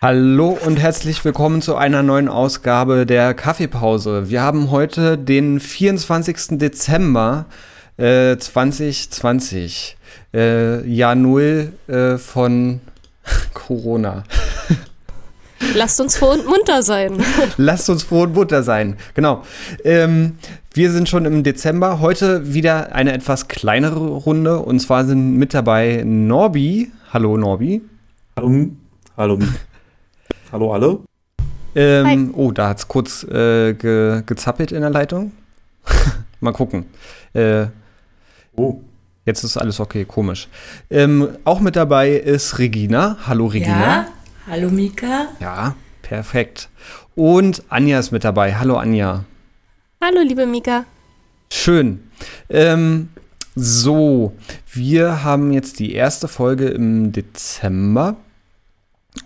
Hallo und herzlich willkommen zu einer neuen Ausgabe der Kaffeepause. Wir haben heute den 24. Dezember äh, 2020. Äh, Jahr Null äh, von Corona. Lasst uns froh und munter sein. Lasst uns froh und munter sein, genau. Ähm, wir sind schon im Dezember. Heute wieder eine etwas kleinere Runde. Und zwar sind mit dabei Norbi. Hallo Norbi. Hallo. Hallo. Hallo alle. Ähm, oh, da hat es kurz äh, ge gezappelt in der Leitung. Mal gucken. Äh, oh. Jetzt ist alles okay, komisch. Ähm, auch mit dabei ist Regina. Hallo Regina. Ja, hallo Mika. Ja, perfekt. Und Anja ist mit dabei. Hallo Anja. Hallo liebe Mika. Schön. Ähm, so, wir haben jetzt die erste Folge im Dezember.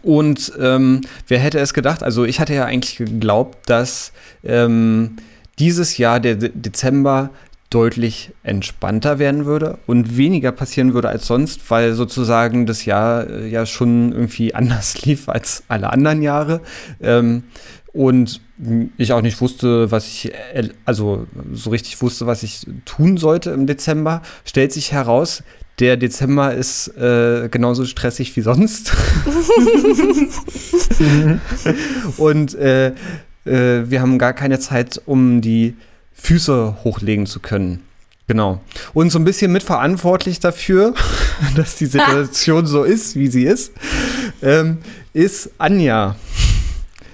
Und ähm, wer hätte es gedacht? Also ich hatte ja eigentlich geglaubt, dass ähm, dieses Jahr der De Dezember deutlich entspannter werden würde und weniger passieren würde als sonst, weil sozusagen das Jahr äh, ja schon irgendwie anders lief als alle anderen Jahre. Ähm, und ich auch nicht wusste, was ich, äh, also so richtig wusste, was ich tun sollte im Dezember, stellt sich heraus, der Dezember ist äh, genauso stressig wie sonst. und äh, äh, wir haben gar keine Zeit, um die Füße hochlegen zu können. Genau. Und so ein bisschen mitverantwortlich dafür, dass die Situation so ist, wie sie ist, ähm, ist Anja.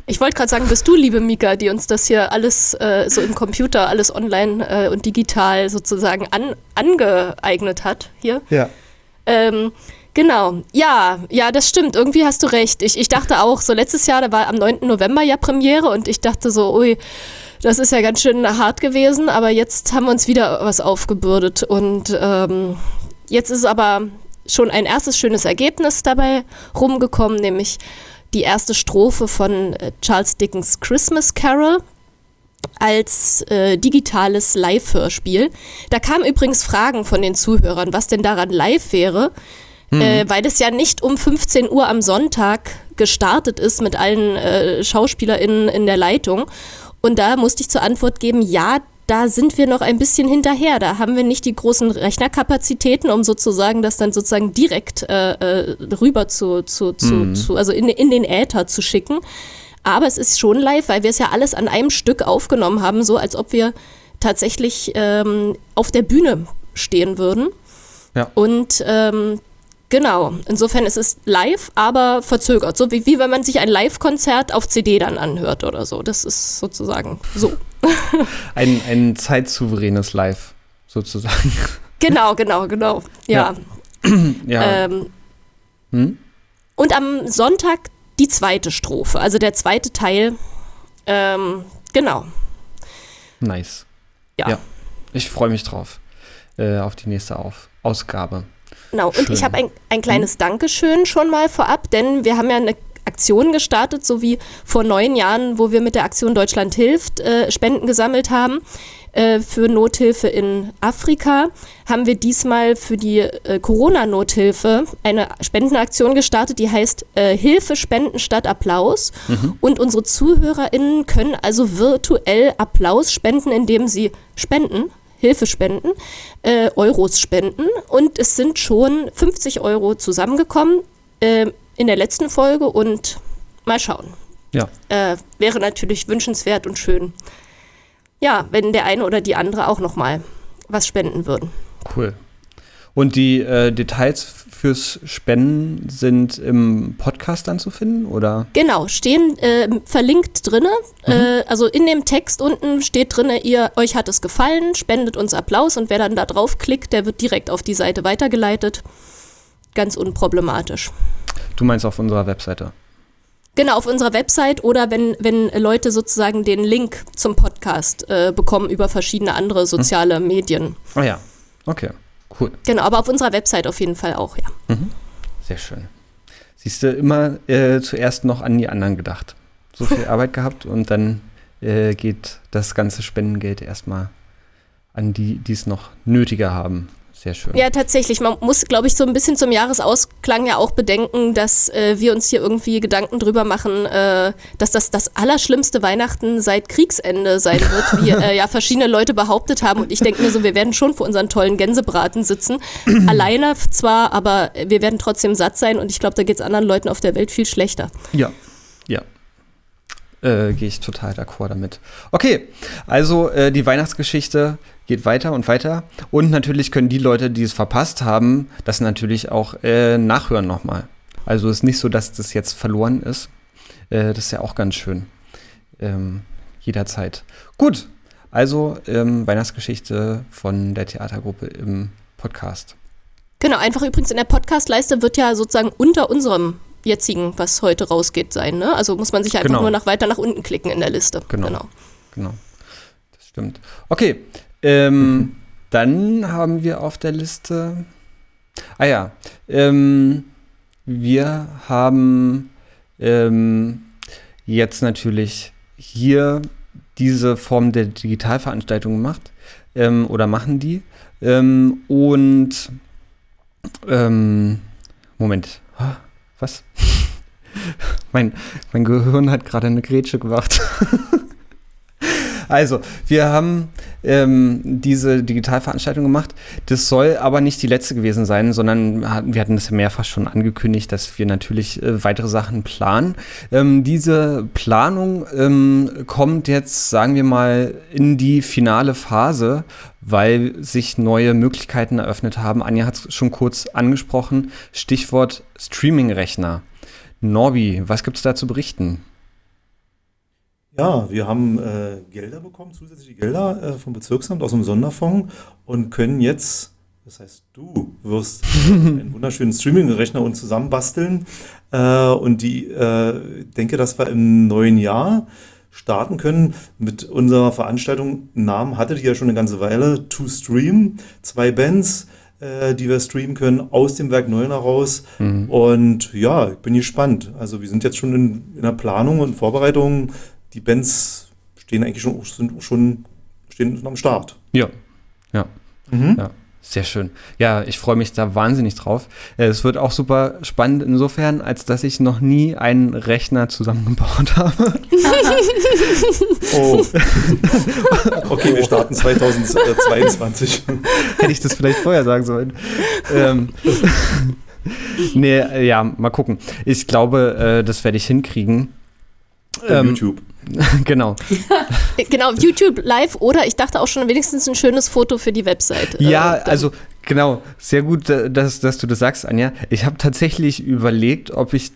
Ich wollte gerade sagen, bist du, liebe Mika, die uns das hier alles äh, so im Computer, alles online äh, und digital sozusagen an, angeeignet hat hier. Ja. Ähm, genau. Ja, ja, das stimmt. Irgendwie hast du recht. Ich, ich dachte auch, so letztes Jahr, da war am 9. November ja Premiere und ich dachte so, ui, das ist ja ganz schön hart gewesen, aber jetzt haben wir uns wieder was aufgebürdet und ähm, jetzt ist aber schon ein erstes schönes Ergebnis dabei rumgekommen, nämlich die erste Strophe von äh, Charles Dickens Christmas Carol als äh, digitales Live-Hörspiel. Da kamen übrigens Fragen von den Zuhörern, was denn daran live wäre, mhm. äh, weil das ja nicht um 15 Uhr am Sonntag gestartet ist mit allen äh, SchauspielerInnen in der Leitung. Und da musste ich zur Antwort geben, ja, da sind wir noch ein bisschen hinterher. Da haben wir nicht die großen Rechnerkapazitäten, um sozusagen das dann sozusagen direkt äh, äh, rüber zu, zu, zu, mhm. zu, also in, in den Äther zu schicken. Aber es ist schon live, weil wir es ja alles an einem Stück aufgenommen haben, so als ob wir tatsächlich ähm, auf der Bühne stehen würden. Ja. Und ähm, Genau, insofern ist es live, aber verzögert. So wie, wie wenn man sich ein Live-Konzert auf CD dann anhört oder so. Das ist sozusagen so. ein, ein zeitsouveränes Live, sozusagen. Genau, genau, genau. Ja. Ja. ja. Ähm, hm? Und am Sonntag die zweite Strophe, also der zweite Teil. Ähm, genau. Nice. Ja. ja. Ich freue mich drauf. Äh, auf die nächste auf Ausgabe. Genau, und ich habe ein, ein kleines hm? Dankeschön schon mal vorab, denn wir haben ja eine Aktion gestartet, so wie vor neun Jahren, wo wir mit der Aktion Deutschland hilft äh, Spenden gesammelt haben äh, für Nothilfe in Afrika, haben wir diesmal für die äh, Corona-Nothilfe eine Spendenaktion gestartet, die heißt äh, Hilfe spenden statt Applaus. Mhm. Und unsere ZuhörerInnen können also virtuell Applaus spenden, indem sie spenden Hilfe spenden, äh, Euros spenden und es sind schon 50 Euro zusammengekommen äh, in der letzten Folge und mal schauen. Ja. Äh, wäre natürlich wünschenswert und schön. Ja, wenn der eine oder die andere auch noch mal was spenden würden. Cool. Und die äh, Details fürs Spenden sind im Podcast dann zu finden, oder? Genau, stehen äh, verlinkt drinne. Mhm. Äh, also in dem Text unten steht drinne, ihr euch hat es gefallen, spendet uns Applaus und wer dann da drauf klickt, der wird direkt auf die Seite weitergeleitet. Ganz unproblematisch. Du meinst auf unserer Webseite? Genau, auf unserer Website oder wenn, wenn Leute sozusagen den Link zum Podcast äh, bekommen über verschiedene andere soziale hm. Medien. Ah ja, okay. Cool. Genau, aber auf unserer Website auf jeden Fall auch, ja. Mhm. Sehr schön. Siehst du, immer äh, zuerst noch an die anderen gedacht. So viel Arbeit gehabt und dann äh, geht das ganze Spendengeld erstmal an die, die es noch nötiger haben. Sehr schön. Ja, tatsächlich. Man muss, glaube ich, so ein bisschen zum Jahresausklang ja auch bedenken, dass äh, wir uns hier irgendwie Gedanken drüber machen, äh, dass das das allerschlimmste Weihnachten seit Kriegsende sein wird, wie äh, ja verschiedene Leute behauptet haben. Und ich denke mir so, wir werden schon vor unseren tollen Gänsebraten sitzen. Alleine zwar, aber wir werden trotzdem satt sein. Und ich glaube, da geht es anderen Leuten auf der Welt viel schlechter. Ja, ja. Äh, Gehe ich total d'accord damit. Okay, also äh, die Weihnachtsgeschichte geht weiter und weiter. Und natürlich können die Leute, die es verpasst haben, das natürlich auch äh, nachhören nochmal. Also ist nicht so, dass das jetzt verloren ist. Äh, das ist ja auch ganz schön. Ähm, jederzeit. Gut, also ähm, Weihnachtsgeschichte von der Theatergruppe im Podcast. Genau, einfach übrigens in der Podcastleiste wird ja sozusagen unter unserem jetzigen, was heute rausgeht, sein. Ne? Also muss man sich einfach Genau. nur nach weiter nach unten klicken in der Liste. Genau. Genau. Das stimmt. Okay. Ähm, Dann haben wir auf der Liste. Ah ja. Ähm, wir haben ähm, jetzt natürlich hier diese Form der Digitalveranstaltung gemacht ähm, oder machen die. Ähm, und ähm, Moment. Was? mein, mein Gehirn hat gerade eine Grätsche gemacht. Also, wir haben ähm, diese Digitalveranstaltung gemacht. Das soll aber nicht die letzte gewesen sein, sondern wir hatten das ja mehrfach schon angekündigt, dass wir natürlich äh, weitere Sachen planen. Ähm, diese Planung ähm, kommt jetzt, sagen wir mal, in die finale Phase, weil sich neue Möglichkeiten eröffnet haben. Anja hat es schon kurz angesprochen. Stichwort Streaming-Rechner. Norbi, was gibt es da zu berichten? Ja, wir haben äh, Gelder bekommen, zusätzliche Gelder äh, vom Bezirksamt aus dem Sonderfonds und können jetzt, das heißt, du wirst äh, einen wunderschönen Streaming-Rechner uns zusammenbasteln. Äh, und die, äh, denke, dass wir im neuen Jahr starten können mit unserer Veranstaltung. Namen hatte die ja schon eine ganze Weile. To Stream, zwei Bands, äh, die wir streamen können aus dem Werk Neuner raus. Und ja, ich bin gespannt. Also wir sind jetzt schon in, in der Planung und Vorbereitung. Die Bands stehen eigentlich schon, sind schon stehen am Start. Ja, ja. Mhm. Ja, sehr schön. Ja, ich freue mich da wahnsinnig drauf. Äh, Es wird auch super spannend insofern, als dass ich noch nie einen Rechner zusammengebaut habe. Oh. okay, wir starten 2022. Hätte ich das vielleicht vorher sagen sollen. ähm, nee, äh, ja, mal gucken. Ich glaube, äh, das werde ich hinkriegen. Ähm, YouTube. genau. Äh, Genau, YouTube live oder ich dachte auch schon wenigstens ein schönes Foto für die Website. Ja, Äh, also genau, sehr gut, äh, dass, dass du das sagst, Anja. Ich habe tatsächlich überlegt, ob ich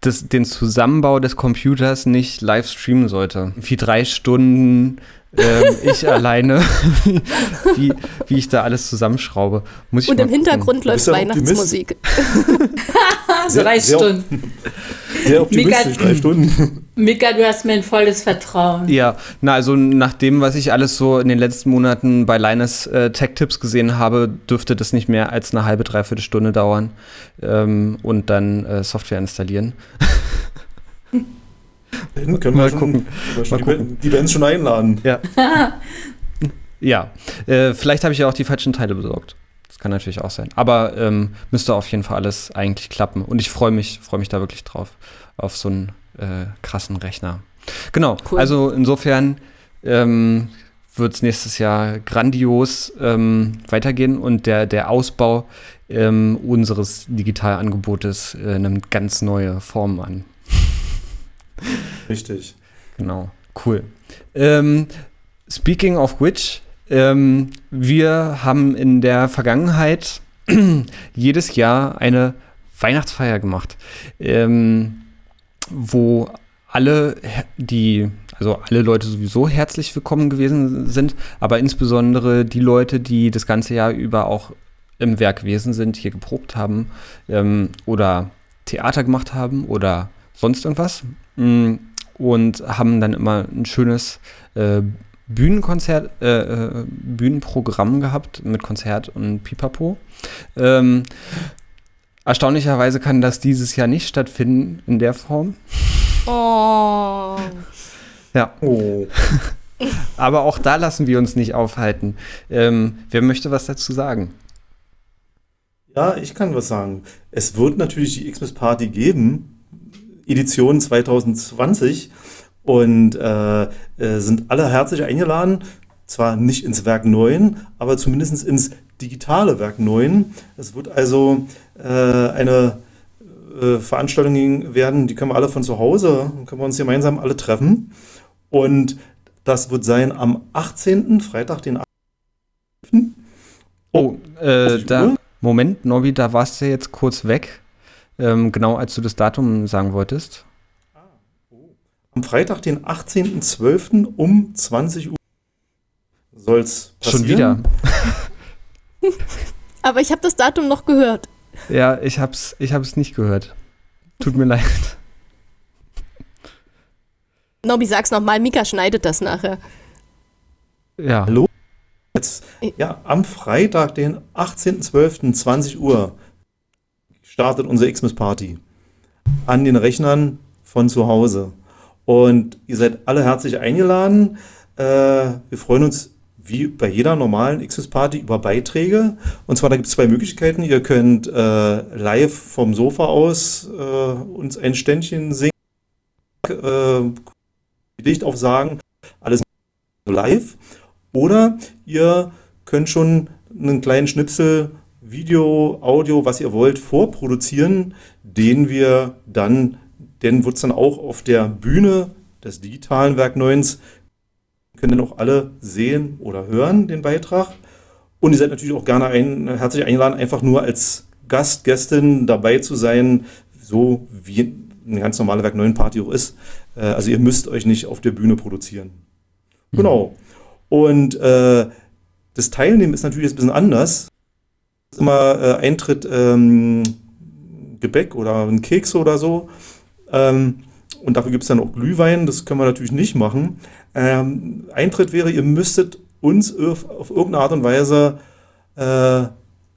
das, den Zusammenbau des Computers nicht live streamen sollte. Wie drei Stunden ähm, ich alleine, wie, wie ich da alles zusammenschraube. Muss ich Und im gucken. Hintergrund läuft ja Optimist. Weihnachtsmusik. Drei sehr- Stunden. Sehr optimistisch, Mega- drei Stunden. Mika, du hast mir ein volles Vertrauen. Ja, na also nach dem, was ich alles so in den letzten Monaten bei Linus äh, Tech-Tipps gesehen habe, dürfte das nicht mehr als eine halbe, dreiviertel Stunde dauern ähm, und dann äh, Software installieren. Dann können Mal wir schon, gucken. wir schon Mal die, gucken. Die Bands schon einladen. Ja. ja, äh, vielleicht habe ich ja auch die falschen Teile besorgt. Das kann natürlich auch sein. Aber ähm, müsste auf jeden Fall alles eigentlich klappen. Und ich freue mich, freue mich da wirklich drauf, auf so einen äh, krassen Rechner. Genau, Cool. also insofern ähm, wird es nächstes Jahr grandios ähm, weitergehen und der, der Ausbau ähm, unseres Digitalangebotes äh, nimmt ganz neue Formen an. Richtig. Genau, cool. Ähm, speaking of which, ähm, wir haben in der Vergangenheit jedes Jahr eine Weihnachtsfeier gemacht, ähm, wo alle, die, also alle Leute sowieso herzlich willkommen gewesen sind, aber insbesondere die Leute, die das ganze Jahr über auch im Werk gewesen sind, hier geprobt haben ähm, oder Theater gemacht haben oder sonst irgendwas. Mm, Und haben dann immer ein schönes äh, Bühnenkonzert, äh, äh, Bühnenprogramm gehabt mit Konzert und Pipapo. Ähm, Erstaunlicherweise kann das dieses Jahr nicht stattfinden in der Form. Oh. Ja. Oh. Aber auch da lassen wir uns nicht aufhalten. Ähm, wer möchte was dazu sagen? Ja, ich kann was sagen. Es wird natürlich die Xmas Party geben, Edition 2020. Und äh, äh, sind alle herzlich eingeladen, zwar nicht ins Werk 9, aber zumindest ins digitale Werk 9. Es wird also äh, eine äh, Veranstaltung werden, die können wir alle von zu Hause, können wir uns gemeinsam alle treffen. Und das wird sein am 18., Freitag, den 8. Oh, äh, 20 da? Moment, Nobby, da warst du jetzt kurz weg. Ähm, genau als du das Datum sagen wolltest. Am Freitag, den 18.12. um 20 Uhr soll es passieren. Schon wieder. Aber ich habe das Datum noch gehört. Ja, ich hab's, ich hab's nicht gehört. Tut mir leid. Nobby, sag's nochmal, Mika schneidet das nachher. Ja. Hallo? Jetzt, ja, am Freitag, den 18.12., 20 Uhr, startet unsere Xmas Party. An den Rechnern von zu Hause. Und ihr seid alle herzlich eingeladen. Äh, wir freuen uns wie bei jeder normalen Xmas Party über Beiträge. Und zwar, da gibt es zwei Möglichkeiten. Ihr könnt äh, live vom Sofa aus äh, uns ein Ständchen singen, äh, Gedicht aufsagen, alles live. Oder ihr könnt schon einen kleinen Schnipsel Video, Audio, was ihr wollt, vorproduzieren, den wir dann, den wird es dann auch auf der Bühne des digitalen Werk 9 können dann auch alle sehen oder hören, den Beitrag. Und ihr seid natürlich auch gerne ein, herzlich eingeladen, einfach nur als Gast, Gästin dabei zu sein, so wie eine ganz normale Werk 9 Party auch ist. Äh, Also ihr müsst euch nicht auf der Bühne produzieren. Genau. Und äh, das Teilnehmen ist natürlich jetzt ein bisschen anders. Immer äh, Eintritt ähm, Gebäck oder ein Keks oder so. Ähm, und dafür gibt es dann auch Glühwein. Das können wir natürlich nicht machen. Ähm, Eintritt wäre, ihr müsstet uns auf, irgendeine Art und Weise äh,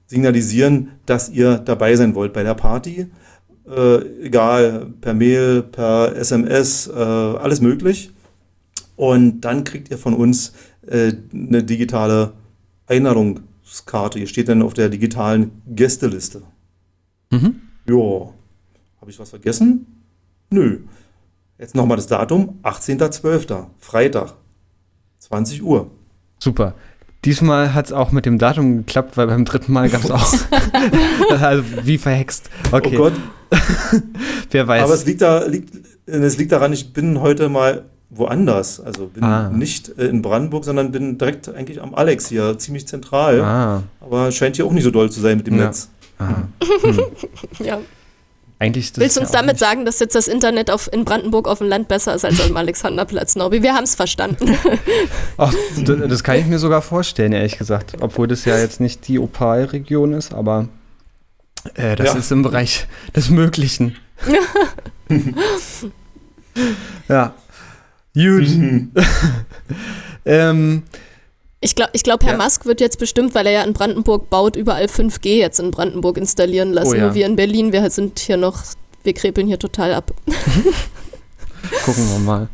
signalisieren, dass ihr dabei sein wollt bei der Party. Äh, egal, per Mail, per SMS, äh, alles möglich. Und dann kriegt ihr von uns äh, eine digitale Einladungskarte. Ihr steht dann auf der digitalen Gästeliste. Mhm. Ja, habe ich was vergessen? Nö. Jetzt nochmal das Datum, 18.12., Freitag, 20 Uhr. Super. Diesmal hat es auch mit dem Datum geklappt, weil beim dritten Mal gab es auch. also wie verhext. Okay. Oh Gott, Wer weiß. aber es liegt, da, liegt, es liegt daran, ich bin heute mal woanders. Also bin Ah. nicht äh, in Brandenburg, sondern bin direkt eigentlich am Alex hier, ziemlich zentral. ah, Aber scheint hier auch nicht so doll zu sein mit dem Ja. Netz. ah. Ja. Eigentlich ist das Willst du ja uns auch damit sagen, dass jetzt das Internet auf, in Brandenburg auf dem Land besser ist als am Alexanderplatz, Nobby? Wir haben es verstanden. Ach, das kann ich mir sogar vorstellen, ehrlich gesagt. Obwohl das ja jetzt nicht die Opalregion ist, aber äh, das Ja. ist im Bereich des Möglichen. ja. Gut. ähm, Ich glaube, ich glaub, Herr Ja. Musk wird jetzt bestimmt, weil er ja in Brandenburg baut, überall 5G jetzt in Brandenburg installieren lassen. Oh ja. Nur wir in Berlin, wir sind hier noch, wir krepeln hier total ab. gucken wir mal.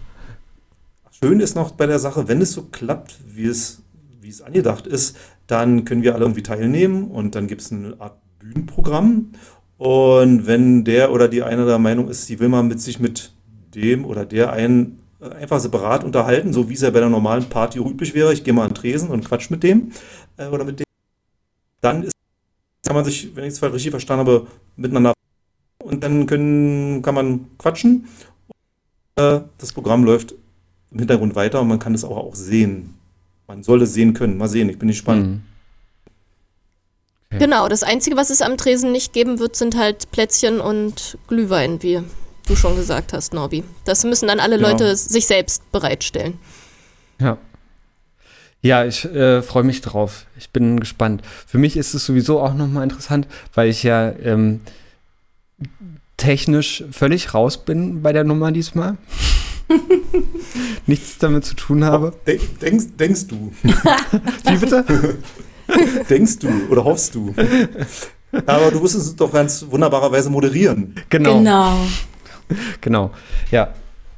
Schön ist noch bei der Sache, wenn es so klappt, wie es, wie es angedacht ist, dann können wir alle irgendwie teilnehmen und dann gibt es eine Art Bühnenprogramm. Und wenn der oder die eine der Meinung ist, sie will mal mit sich mit dem oder der einen einfach separat unterhalten, so wie es ja bei der normalen Party üblich wäre, ich gehe mal an den Tresen und quatsch mit dem äh, oder mit dem, dann ist, kann man sich, wenn ich es richtig verstanden habe, miteinander und dann können, kann man quatschen. Äh, Das Programm läuft im Hintergrund weiter und man kann es auch, auch sehen. Man soll es sehen können. Mal sehen, ich bin gespannt. Hm. Ja. Genau, das Einzige, was es am Tresen nicht geben wird, sind halt Plätzchen und Glühwein, wie du schon gesagt hast, Norbi. Das müssen dann alle Genau. Leute sich selbst bereitstellen. Ja. Ja, ich äh, freue mich drauf. Ich bin gespannt. Für mich ist es sowieso auch nochmal interessant, weil ich ja ähm, technisch völlig raus bin bei der Nummer diesmal. Nichts damit zu tun habe. De denkst, denkst du, Wie bitte? denkst du oder hoffst du? Aber du musst es doch ganz wunderbarerweise moderieren. Genau. Genau. Genau, ja.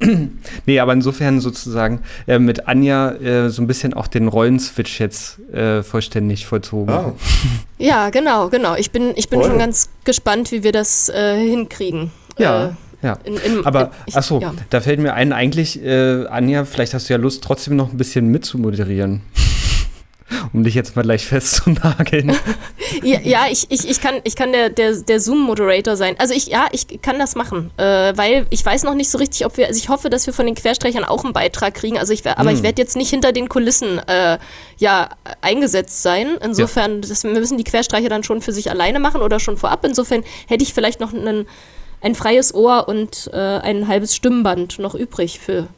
nee, aber insofern sozusagen äh, mit Anja äh, so ein bisschen auch den Rollenswitch jetzt äh, vollständig vollzogen. Ja. Ja, genau, genau. Ich bin, ich bin schon ganz gespannt, wie wir das äh, hinkriegen. Ja, Äh, ja. in, in, Aber, ich- achso, ja. da fällt mir ein, eigentlich, äh, Anja, vielleicht hast du ja Lust, trotzdem noch ein bisschen mitzumoderieren. Um dich jetzt mal gleich festzunageln. Ja, ja ich, ich, ich kann, ich kann der, der, der Zoom-Moderator sein. Also ich, ja, ich kann das machen, äh, weil ich weiß noch nicht so richtig, ob wir, also ich hoffe, dass wir von den Querstreichern auch einen Beitrag kriegen. Also ich, aber ich werde jetzt nicht hinter den Kulissen äh, ja eingesetzt sein. Insofern, das müssen die Querstreicher dann schon für sich alleine machen oder schon vorab. Insofern hätte ich vielleicht noch einen, ein freies Ohr und äh, ein halbes Stimmband noch übrig für,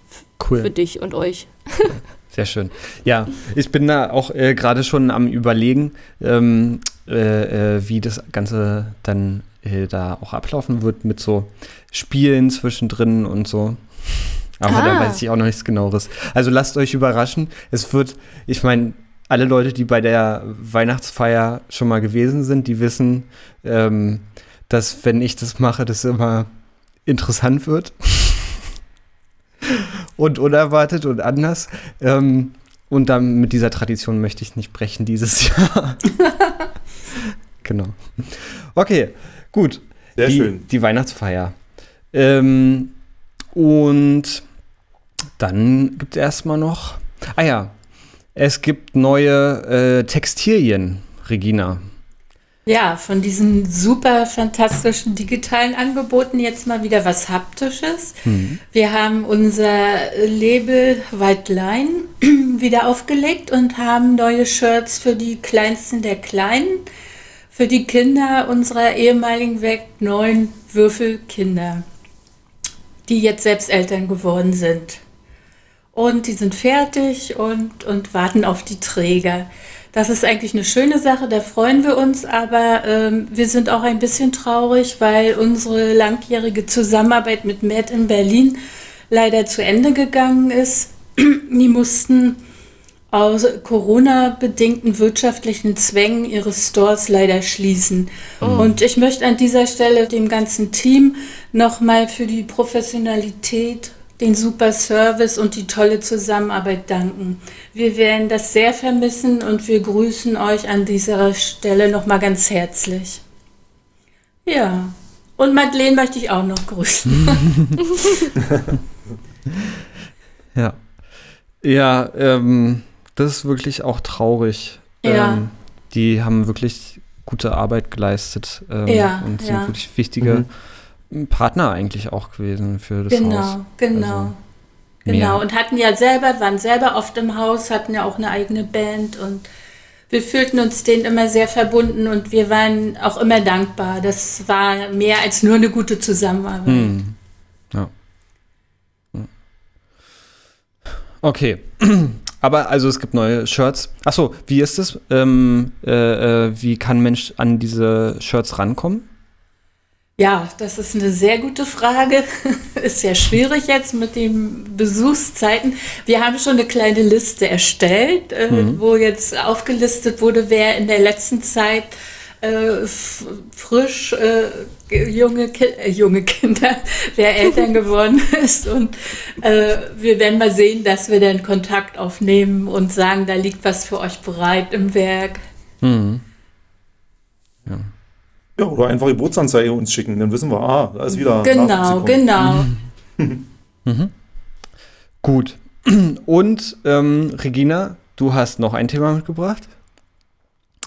Cool. für dich und euch. Sehr schön. Ja, ich bin da auch äh, gerade schon am Überlegen, ähm, äh, äh, wie das Ganze dann äh, da auch ablaufen wird mit so Spielen zwischendrin und so. Aber da Ah. weiß ich auch noch nichts genaueres. Also lasst euch überraschen. Es wird, ich meine, alle Leute, die bei der Weihnachtsfeier schon mal gewesen sind, die wissen, ähm, dass wenn ich das mache, das immer interessant wird. Und unerwartet und anders. Ähm, und dann mit dieser Tradition möchte ich nicht brechen dieses Jahr. genau. Okay, gut. Sehr die, schön. Die Weihnachtsfeier. Ähm, und dann gibt es erstmal noch. Ah ja, es gibt neue äh, Textilien, Regina. Ja, von diesen super fantastischen digitalen Angeboten jetzt mal wieder was Haptisches. Wir haben unser Label White Line wieder aufgelegt und haben neue Shirts für die Kleinsten der Kleinen, für die Kinder unserer ehemaligen weg neun Würfelkinder, die jetzt selbst Eltern geworden sind. Und die sind fertig und, und warten auf die Träger. Das ist eigentlich eine schöne Sache, da freuen wir uns, aber ähm, wir sind auch ein bisschen traurig, weil unsere langjährige Zusammenarbeit mit Matt in Berlin leider zu Ende gegangen ist. Die mussten aus Corona-bedingten wirtschaftlichen Zwängen ihre Stores leider schließen. Und ich möchte an dieser Stelle dem ganzen Team nochmal für die Professionalität, den super Service und die tolle Zusammenarbeit danken. Wir werden das sehr vermissen und wir grüßen euch an dieser Stelle nochmal ganz herzlich. Ja, und Madeleine möchte ich auch noch grüßen. Ja. Ja, ähm, das ist wirklich auch traurig. Ja. Ähm, die haben wirklich gute Arbeit geleistet ähm, Ja, und sind ja. wirklich wichtige Partner eigentlich auch gewesen für das Haus. Genau, genau. Also, Genau, mehr. und hatten ja selber, waren selber oft im Haus, hatten ja auch eine eigene Band und wir fühlten uns denen immer sehr verbunden und wir waren auch immer dankbar. Das war mehr als nur eine gute Zusammenarbeit. Hm. Ja. Ja. Okay. Aber also es gibt neue Shirts. Achso, wie ist es? Ähm, äh, äh, wie kann ein Mensch an diese Shirts rankommen? Ja, das ist eine sehr gute Frage. ist ja schwierig jetzt mit den Besuchszeiten. Wir haben schon eine kleine Liste erstellt, äh, wo jetzt aufgelistet wurde, wer in der letzten Zeit äh, frisch äh, junge, Ki äh, junge Kinder, wer Eltern geworden ist. Und äh, wir werden mal sehen, dass wir dann Kontakt aufnehmen und sagen, da liegt was für euch bereit im Werk. Hm. Ja, oder einfach Geburtsanzeige uns schicken, dann wissen wir, ah, da ist wieder. Genau, Nachwuchs gekommen. genau. Gut. Und ähm, Regina, du hast noch ein Thema mitgebracht.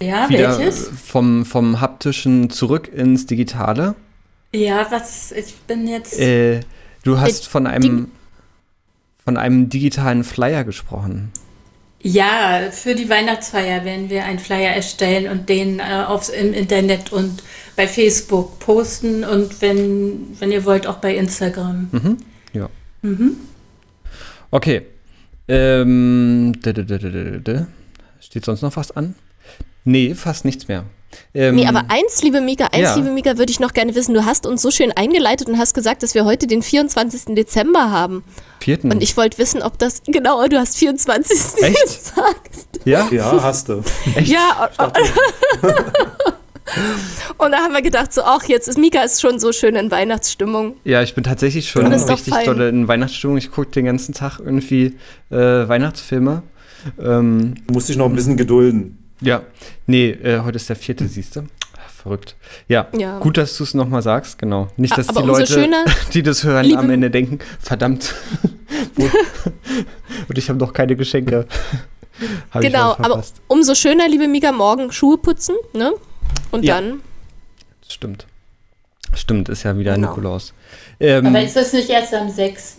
Ja, Wieder welches? vom, vom haptischen zurück ins Digitale. Ja, was, ich bin jetzt. Äh, du hast von einem, von einem digitalen Flyer gesprochen. Ja, für die Weihnachtsfeier werden wir einen Flyer erstellen und den äh, aufs, im Internet und bei Facebook posten und wenn, wenn ihr wollt, auch bei Instagram. Mhm. Ja. Okay. Ähm, steht sonst noch was an? Nee, fast nichts mehr. Ähm, Nee, aber eins, liebe Mika, eins, ja. liebe Mika, würde ich noch gerne wissen. Du hast uns so schön eingeleitet und hast gesagt, dass wir heute den 24. Dezember haben. vierten. Und ich wollte wissen, ob das, genau, du hast 24. Echt? gesagt. ja? Ja, hast du. Echt? Ja, Und da haben wir gedacht, so, ach, jetzt ist Mika ist schon so schön in Weihnachtsstimmung. Ja, ich bin tatsächlich schon richtig fein. doll in Weihnachtsstimmung. Ich gucke den ganzen Tag irgendwie äh, Weihnachtsfilme. Ähm, Du musst dich noch ein bisschen gedulden. ja, nee, äh, heute ist der vierte, siehst du? Verrückt. Ja, Ja. gut, dass du es nochmal sagst, genau. Nicht, dass Aber die Leute, schöner, die das hören, am Ende denken, verdammt. Und ich habe noch keine Geschenke. Genau, aber umso schöner, liebe Mika, morgen Schuhe putzen, ne? Und Ja. dann, Stimmt. Stimmt, ist ja wieder Genau. Nikolaus. Ähm, Aber ist das nicht erst am 6.?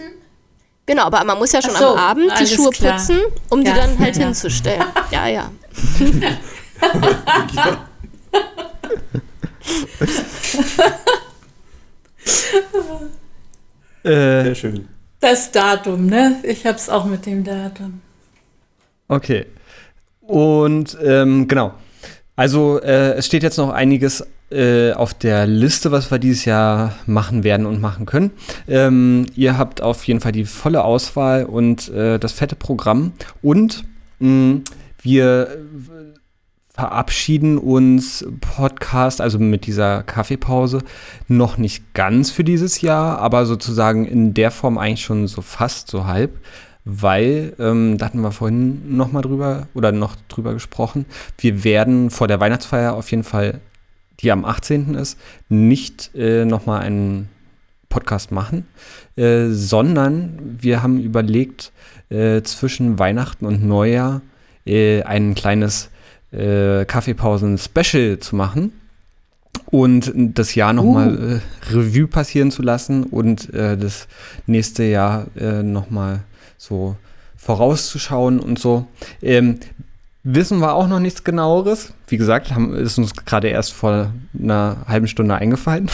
genau, aber man muss ja schon so, am Abend die Schuhe klar. putzen, um Ja, die dann halt ja. hinzustellen. Ja, ja. äh, Sehr schön. Das Datum, ne? Ich hab's auch mit dem Datum. Okay. Und ähm, genau. Also äh, es steht jetzt noch einiges äh, auf der Liste, was wir dieses Jahr machen werden und machen können. Ähm, ihr habt auf jeden Fall die volle Auswahl und äh, das fette Programm. Und mh, wir verabschieden uns Podcast, also mit dieser Kaffeepause, noch nicht ganz für dieses Jahr, aber sozusagen in der Form eigentlich schon so fast so halb weil, ähm, da hatten wir vorhin noch mal drüber oder noch drüber gesprochen, wir werden vor der Weihnachtsfeier auf jeden Fall, die am 18. ist, nicht äh, noch mal einen Podcast machen, äh, sondern wir haben überlegt, äh, zwischen Weihnachten und Neujahr äh, ein kleines äh, Kaffeepausen-Special zu machen und das Jahr nochmal äh, Revue passieren zu lassen und äh, das nächste Jahr äh, nochmal so vorauszuschauen und so. Ähm, wissen wir auch noch nichts genaueres. Wie gesagt, haben, ist uns gerade erst vor einer halben Stunde eingefallen.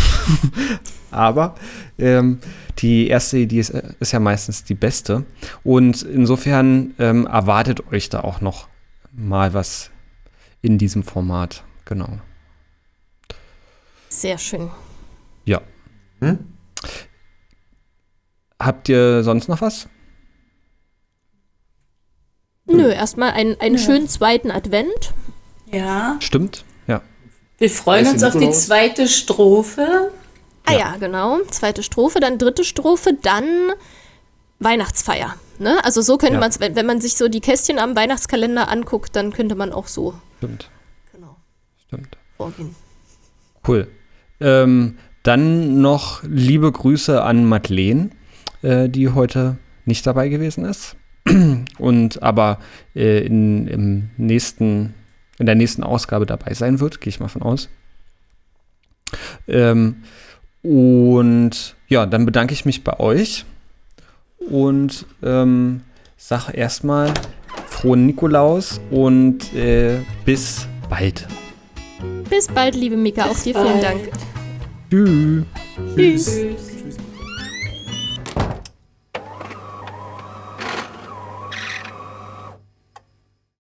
Aber ähm, die erste Idee ist, äh, ist ja meistens die beste. Und insofern ähm, erwartet euch da auch noch mal was in diesem Format. Genau. Sehr schön. Ja. Hm? Habt ihr sonst noch was? Nö, erstmal einen, einen schönen zweiten Advent. Ja. Stimmt? Ja. Wir freuen uns auf die zweite Strophe. Ah Ja. ja. genau. Zweite Strophe, dann dritte Strophe, dann Weihnachtsfeier. Ne? Also so könnte Ja. man es, wenn, wenn man sich so die Kästchen am Weihnachtskalender anguckt, dann könnte man auch so Stimmt. genau, Stimmt. vorgehen. Cool. Ähm, dann noch liebe Grüße an Madeleine, äh, die heute nicht dabei gewesen ist. Und aber äh, in, im nächsten, in der nächsten Ausgabe dabei sein wird, gehe ich mal von aus. Ähm, und ja, dann bedanke ich mich bei euch und ähm, sage erstmal frohen Nikolaus und äh, bis bald. Bis bald, liebe Mika. Auch dir vielen bald. Dank. Tschüss. Tschüss. Tschüss.